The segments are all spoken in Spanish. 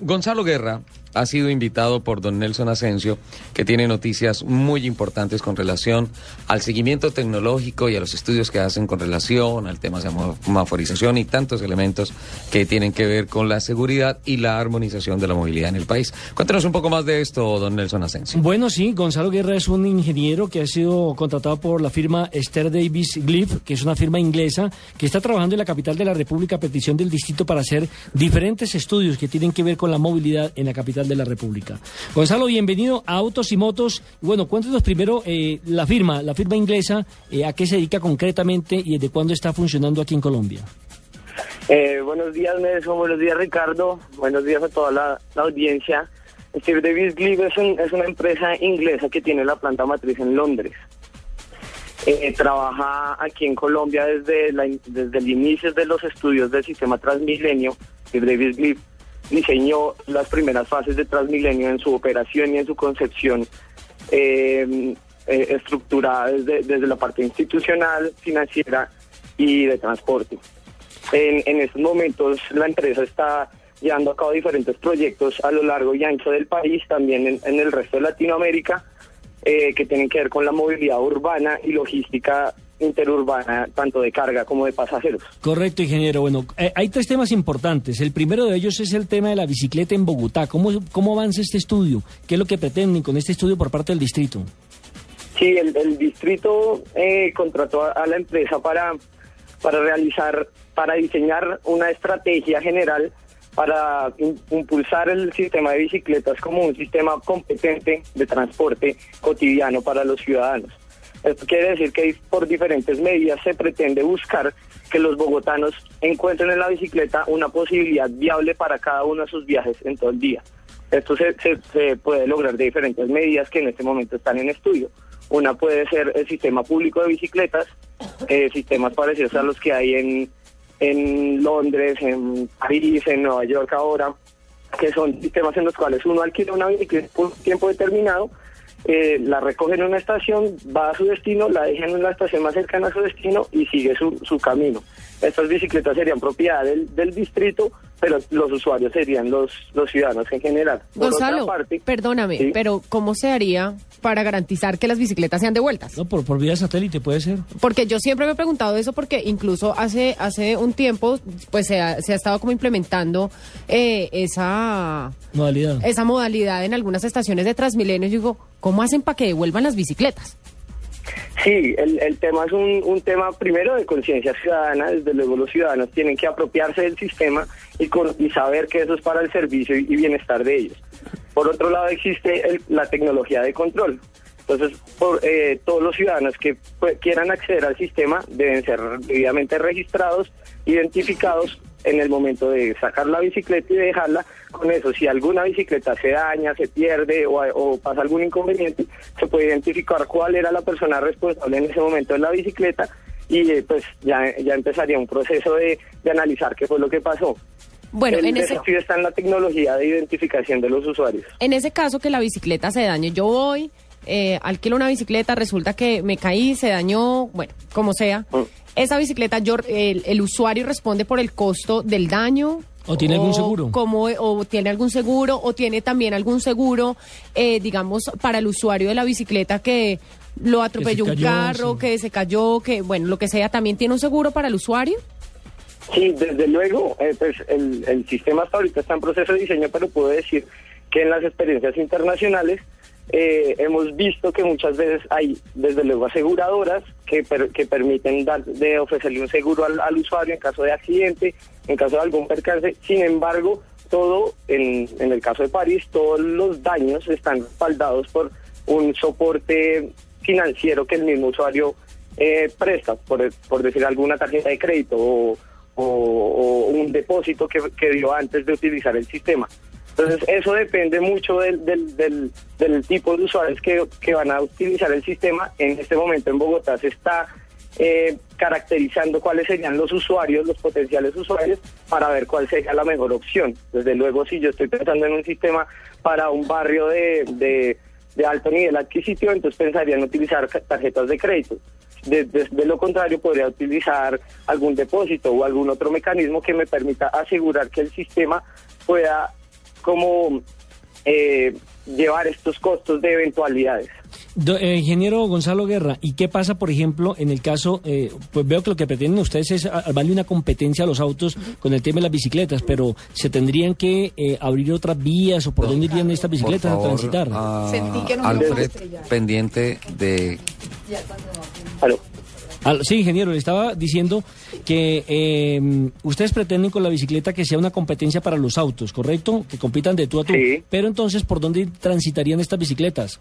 Gonzalo Guerra ha sido invitado por don Nelson Asensio, que tiene noticias muy importantes con relación al seguimiento tecnológico y a los estudios que hacen con relación al tema de semaforización y tantos elementos que tienen que ver con la seguridad y la armonización de la movilidad en el país. Cuéntanos un poco más de esto, don Nelson Asensio. Bueno, sí, Gonzalo Guerra es un ingeniero que ha sido contratado por la firma Esther Davis Glyph, que es una firma inglesa que está trabajando en la capital de la República a petición del distrito para hacer diferentes estudios que tienen que ver con la movilidad en la capital de la República. Gonzalo, bienvenido a Autos y Motos. Bueno, cuéntanos primero eh, la firma, la firma inglesa, eh, a qué se dedica concretamente y desde cuándo está funcionando aquí en Colombia. Eh, buenos días, Nelson. Buenos días, Ricardo. Buenos días a toda la, audiencia. Steve Davis Glyph es, una empresa inglesa que tiene la planta matriz en Londres. Trabaja aquí en Colombia desde, desde el inicio de los estudios del sistema Transmilenio. que David Glyph diseñó las primeras fases de Transmilenio en su operación y en su concepción em, eh, estructurada desde, la parte institucional, financiera y de transporte. En, estos momentos la empresa está llevando a cabo diferentes proyectos a lo largo y ancho del país, también en, en el resto de Latinoamérica eh, que tienen que ver con la movilidad urbana y logística interurbana, tanto de carga como de pasajeros. Correcto, ingeniero. Bueno, eh, hay tres temas importantes. El primero de ellos es el tema de la bicicleta en Bogotá. ¿Cómo, ¿Cómo avanza este estudio? ¿Qué es lo que pretenden con este estudio por parte del distrito? Sí, el, distrito eh, contrató a, la empresa para, para realizar, para diseñar una estrategia general para impulsar el sistema de bicicletas como un sistema competente de transporte cotidiano para los ciudadanos. Esto quiere decir que por diferentes medidas se pretende buscar que los bogotanos encuentren en la bicicleta una posibilidad viable para cada uno de sus viajes en todo el día. Esto se, puede lograr de diferentes medidas que en este momento están en estudio. Una puede ser el sistema público de bicicletas, eh, sistemas parecidos a los que hay en, en Londres, en París, en Nueva York ahora, que son sistemas en los cuales uno alquila una bicicleta por un tiempo determinado, eh, la recoge en una estación, va a su destino, la deja en una estación más cercana a su destino y sigue su, su camino. Estas bicicletas serían propiedad del, del distrito, pero los usuarios serían los, los ciudadanos en general. Gonzalo, perdóname, pero ¿cómo se haría para garantizar que las bicicletas sean devueltas? No, por, por vía satélite puede ser. Porque yo siempre me he preguntado eso porque incluso hace, hace un tiempo pues se ha, se ha estado como implementando eh, esa modalidad. esa modalidad en algunas estaciones de Transmilenio. Y digo, ¿cómo hacen para que devuelvan las bicicletas? Sí, el, el tema es un, un tema primero de conciencia ciudadana, desde luego los ciudadanos tienen que apropiarse del sistema y, con, y saber que eso es para el servicio y, bienestar de ellos. Por otro lado existe la tecnología de control. Entonces, por, eh, todos los ciudadanos que pues, quieran acceder al sistema deben ser debidamente registrados, identificados en el momento de sacar la bicicleta y dejarla. Con eso, si alguna bicicleta se daña, se pierde o, pasa algún inconveniente, se puede identificar cuál era la persona responsable en ese momento de la bicicleta y eh, pues ya, ya empezaría un proceso de, analizar qué fue lo que pasó. Bueno, el en ese desafío está en la tecnología de identificación de los usuarios. En ese caso que la bicicleta se dañe, yo voy, eh, alquilo una bicicleta, resulta que me caí, se dañó, bueno, como sea. Mm. Esa bicicleta, yo, el, usuario responde por el costo del daño. ¿O tiene algún seguro? Como, o tiene algún seguro, o tiene también algún seguro, eh, digamos, para el usuario de la bicicleta que lo atropelló un carro, que se cayó, que, bueno, lo que sea, ¿también tiene un seguro para el usuario? Sí, desde luego, eh, pues el, el sistema hasta ahorita está en proceso de diseño, pero puedo decir que en las experiencias internacionales eh, hemos visto que muchas veces hay, desde luego, aseguradoras que, que permiten dar, de ofrecerle un seguro al, usuario en caso de accidente, en caso de algún percance. Sin embargo, todo, en, el caso de París, todos los daños están respaldados por un soporte financiero que el mismo usuario eh, presta, por, por decir alguna tarjeta de crédito o, o, o un depósito que, que dio antes de utilizar el sistema. Entonces, eso depende mucho del, del, del, tipo de usuarios que, que van a utilizar el sistema. En este momento en Bogotá se está eh, caracterizando cuáles serían los usuarios, los potenciales usuarios, para ver cuál sería la mejor opción. Desde luego, si yo estoy pensando en un sistema para un barrio de, de, alto nivel adquisitivo, entonces pensaría en utilizar tarjetas de crédito. De- de lo contrario, podría utilizar algún depósito o algún otro mecanismo que me permita asegurar que el sistema pueda como eh, llevar estos costos de eventualidades. Do- eh, ingeniero Gonzalo Guerra, ¿y qué pasa, por ejemplo, en el caso, eh, pues veo que lo que pretenden ustedes es a- darle una competencia a los autos con el tema de las bicicletas, pero ¿se tendrían que eh, abrir otras vías o por dónde irían estas Por bicicletas a transitar? a Sentí que a Alfred pendiente de Aló. Al- sí, ingeniero, le estaba diciendo que eh, ustedes pretenden con la bicicleta que sea una competencia para los autos, ¿correcto? Que compitan de tú a tú. Sí. Pero entonces, ¿por dónde transitarían estas bicicletas?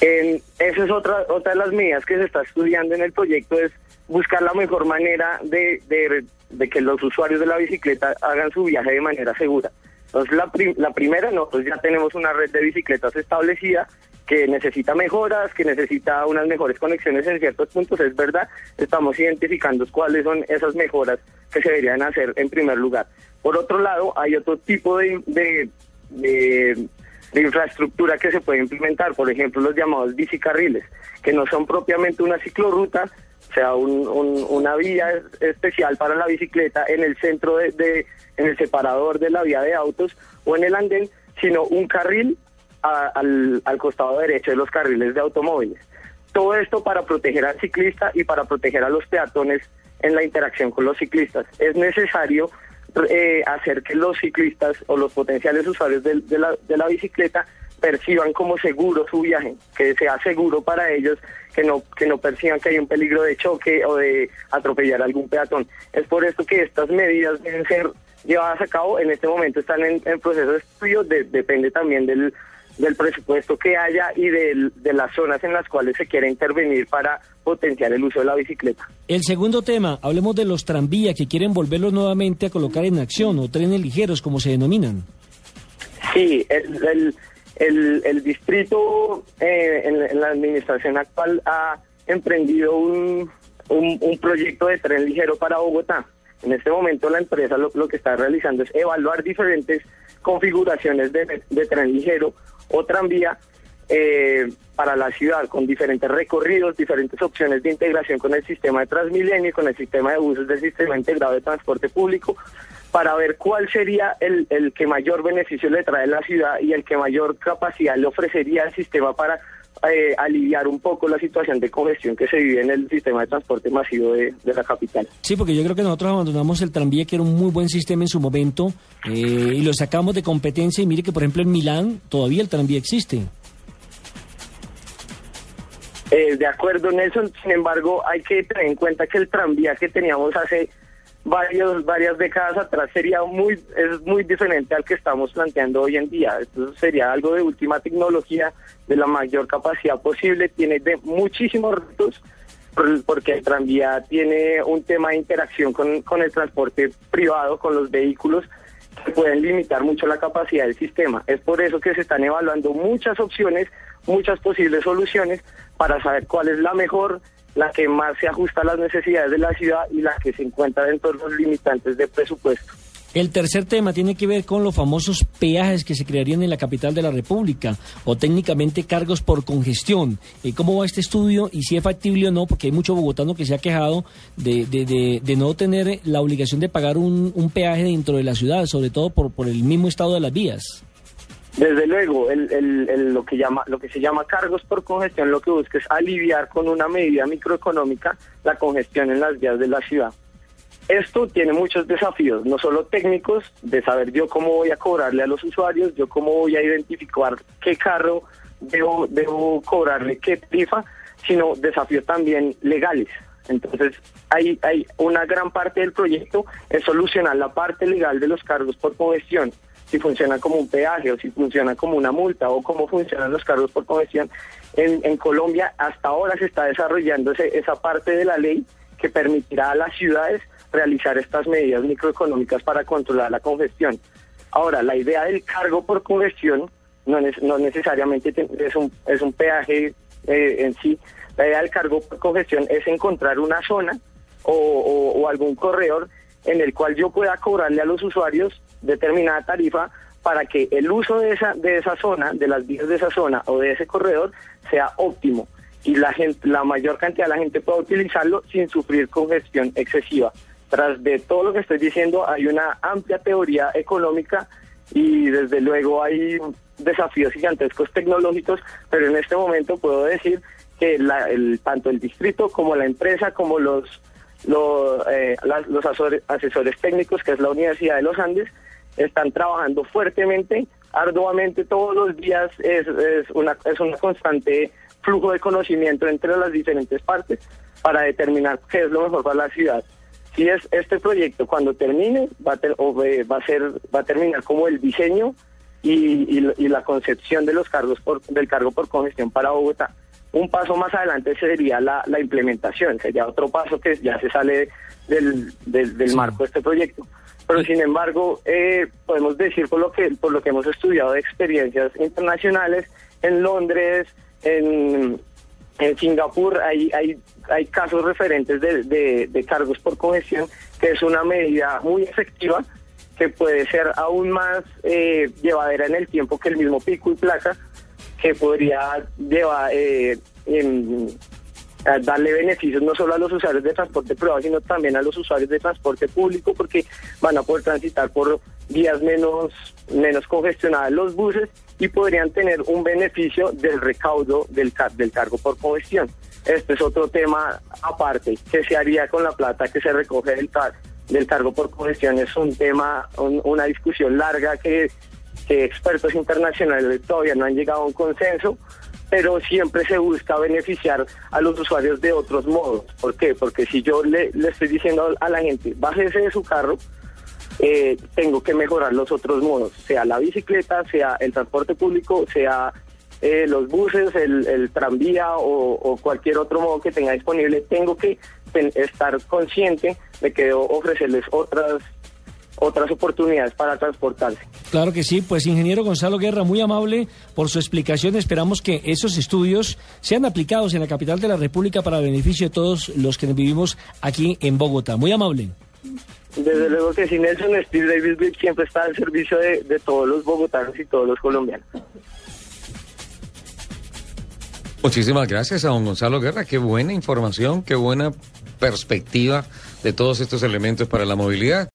En- esa es otra, otra de las medidas que se está estudiando en el proyecto, es buscar la mejor manera de, de- de que los usuarios de la bicicleta hagan su viaje de manera segura. Entonces, la, prim- la primera, nosotros ya tenemos una red de bicicletas establecida que necesita mejoras, que necesita unas mejores conexiones en ciertos puntos, es verdad, estamos identificando cuáles son esas mejoras que se deberían hacer en primer lugar. Por otro lado, hay otro tipo de, infraestructura que se puede implementar, por ejemplo, los llamados bicicarriles, que no son propiamente una ciclorruta, o sea, un- un- una vía es- especial para la bicicleta en el centro de- en el separador de la vía de autos o en el andén, sino un carril al, al costado derecho de los carriles de automóviles. Todo esto para proteger al ciclista y para proteger a los peatones en la interacción con los ciclistas. Es necesario eh, hacer que los ciclistas o los potenciales usuarios del- de, la, de la bicicleta perciban como seguro su viaje, que sea seguro para ellos, que no, que no perciban que hay un peligro de choque o de atropellar a algún peatón. Es por esto que estas medidas deben ser llevadas a cabo. En este momento están en, en proceso de estudio, de- depende también del, del presupuesto que haya y del- de las zonas en las cuales se quiere intervenir para potenciar el uso de la bicicleta. El segundo tema, hablemos de los tranvías que quieren volverlos nuevamente a colocar en acción o trenes ligeros, como se denominan. Sí, el, el, el, el distrito eh, en, en la administración actual ha emprendido un, un, un proyecto de tren ligero para Bogotá. En este momento la empresa lo, lo que está realizando es evaluar diferentes configuraciones de, de tren ligero o tranvía eh, para la ciudad, con diferentes recorridos, diferentes opciones de integración con el sistema de Transmilenio y con el sistema de buses del sistema integrado de transporte público, para ver cuál sería el, el que mayor beneficio le trae a la ciudad y el que mayor capacidad le ofrecería al sistema para eh, aliviar un poco la situación de congestión que se vive en el sistema de transporte masivo de, de la capital. Sí, porque yo creo que nosotros abandonamos el tranvía, que era un muy buen sistema en su momento, eh, y lo sacamos de competencia. Y mire que, por ejemplo, en Milán todavía el tranvía existe. Eh, de acuerdo, Nelson. Sin embargo, hay que tener en cuenta que el tranvía que teníamos hace varios, varias décadas atrás sería muy, es muy diferente al que estamos planteando hoy en día. Esto sería algo de última tecnología, de la mayor capacidad posible, tiene de muchísimos retos, por- porque el tranvía tiene un tema de interacción con, con el transporte privado, con los vehículos, que pueden limitar mucho la capacidad del sistema. Es por eso que se están evaluando muchas opciones, muchas posibles soluciones para saber cuál es la mejor, la que más se ajusta a las necesidades de la ciudad y la que se encuentra dentro de los limitantes de presupuesto. El tercer tema tiene que ver con los famosos peajes que se crearían en la capital de la República, o técnicamente cargos por congestión. Eh, ¿Cómo va este estudio y si es factible o no? Porque hay mucho bogotano que se ha quejado de, de- de- de no tener la obligación de pagar un, un peaje dentro de la ciudad, sobre todo por, por el mismo estado de las vías. Desde luego, el, lo, que se llama cargos por congestión lo que busca es aliviar con una medida microeconómica la congestión en las vías de la ciudad. Esto tiene muchos desafíos, no solo técnicos, de saber yo cómo voy a cobrarle a los usuarios, yo cómo voy a identificar qué carro debo, debo cobrarle qué tarifa, sino desafíos también legales. Entonces, hay, hay una gran parte del proyecto es solucionar la parte legal de los cargos por congestión, si funciona como un peaje o si funciona como una multa o cómo funcionan los cargos por congestión. En, en Colombia hasta ahora se está desarrollando esa parte de la ley que permitirá a las ciudades realizar estas medidas microeconómicas para controlar la congestión. Ahora, la idea del cargo por congestión no, no necesariamente es un, es un peaje eh, en sí. La idea del cargo por congestión es encontrar una zona o, algún corredor en el cual yo pueda cobrarle a los usuarios determinada tarifa para que el uso de esa, de esa zona, de las vías de esa zona o de ese corredor sea óptimo y la, gente, la mayor cantidad de la gente pueda utilizarlo sin sufrir congestión excesiva. Tras de todo lo que estoy diciendo, hay una amplia teoría económica y desde luego hay desafíos gigantescos tecnológicos, pero en este momento puedo decir que el, tanto el distrito como la empresa, como los, los, eh, los asesores, técnicos, que es la Universidad de los Andes, están trabajando fuertemente, arduamente todos los días, es, es, una, es un constante flujo de conocimiento entre las diferentes partes para determinar qué es lo mejor para la ciudad. Si es este proyecto cuando termine va a, eh, va a ser va a terminar como el diseño y, la concepción de los cargos por, del cargo por congestión para Bogotá. Un paso más adelante sería la, implementación, sería otro paso que ya se sale del, del, marco de este proyecto. Pero sin embargo, eh, podemos decir por lo que por lo que hemos estudiado de experiencias internacionales en Londres, en, en Singapur hay, hay, hay casos referentes de, de, cargos por congestión, que es una medida muy efectiva que puede ser aún más eh, llevadera en el tiempo que el mismo pico y placa, que podría llevar, eh, darle beneficios no solo a los usuarios de transporte privado, sino también a los usuarios de transporte público, porque van a poder transitar por vías menos, menos congestionadas los buses y podrían tener un beneficio del recaudo del, del cargo por congestión. Este es otro tema aparte. ¿Qué se haría con la plata que se recoge del, del cargo por congestión? Es un tema, una discusión larga que, que expertos internacionales todavía no han llegado a un consenso, pero siempre se busca beneficiar a los usuarios de otros modos. ¿Por qué? Porque si yo le, estoy diciendo a la gente, bájese de su carro, eh, tengo que mejorar los otros modos, sea la bicicleta, sea el transporte público, sea eh, los buses, el, tranvía o, cualquier otro modo que tenga disponible. Tengo que estar consciente de que debo ofrecerles otras otras oportunidades para transportarse. Claro que sí, pues ingeniero Gonzalo Guerra, muy amable por su explicación. Esperamos que esos estudios sean aplicados en la capital de la República para beneficio de todos los que vivimos aquí en Bogotá. Muy amable. Desde luego que sí, Nelson Steve Davis siempre está al servicio de, de todos los bogotanos y todos los colombianos. Muchísimas gracias a don Gonzalo Guerra. Qué buena información, qué buena perspectiva de todos estos elementos para la movilidad.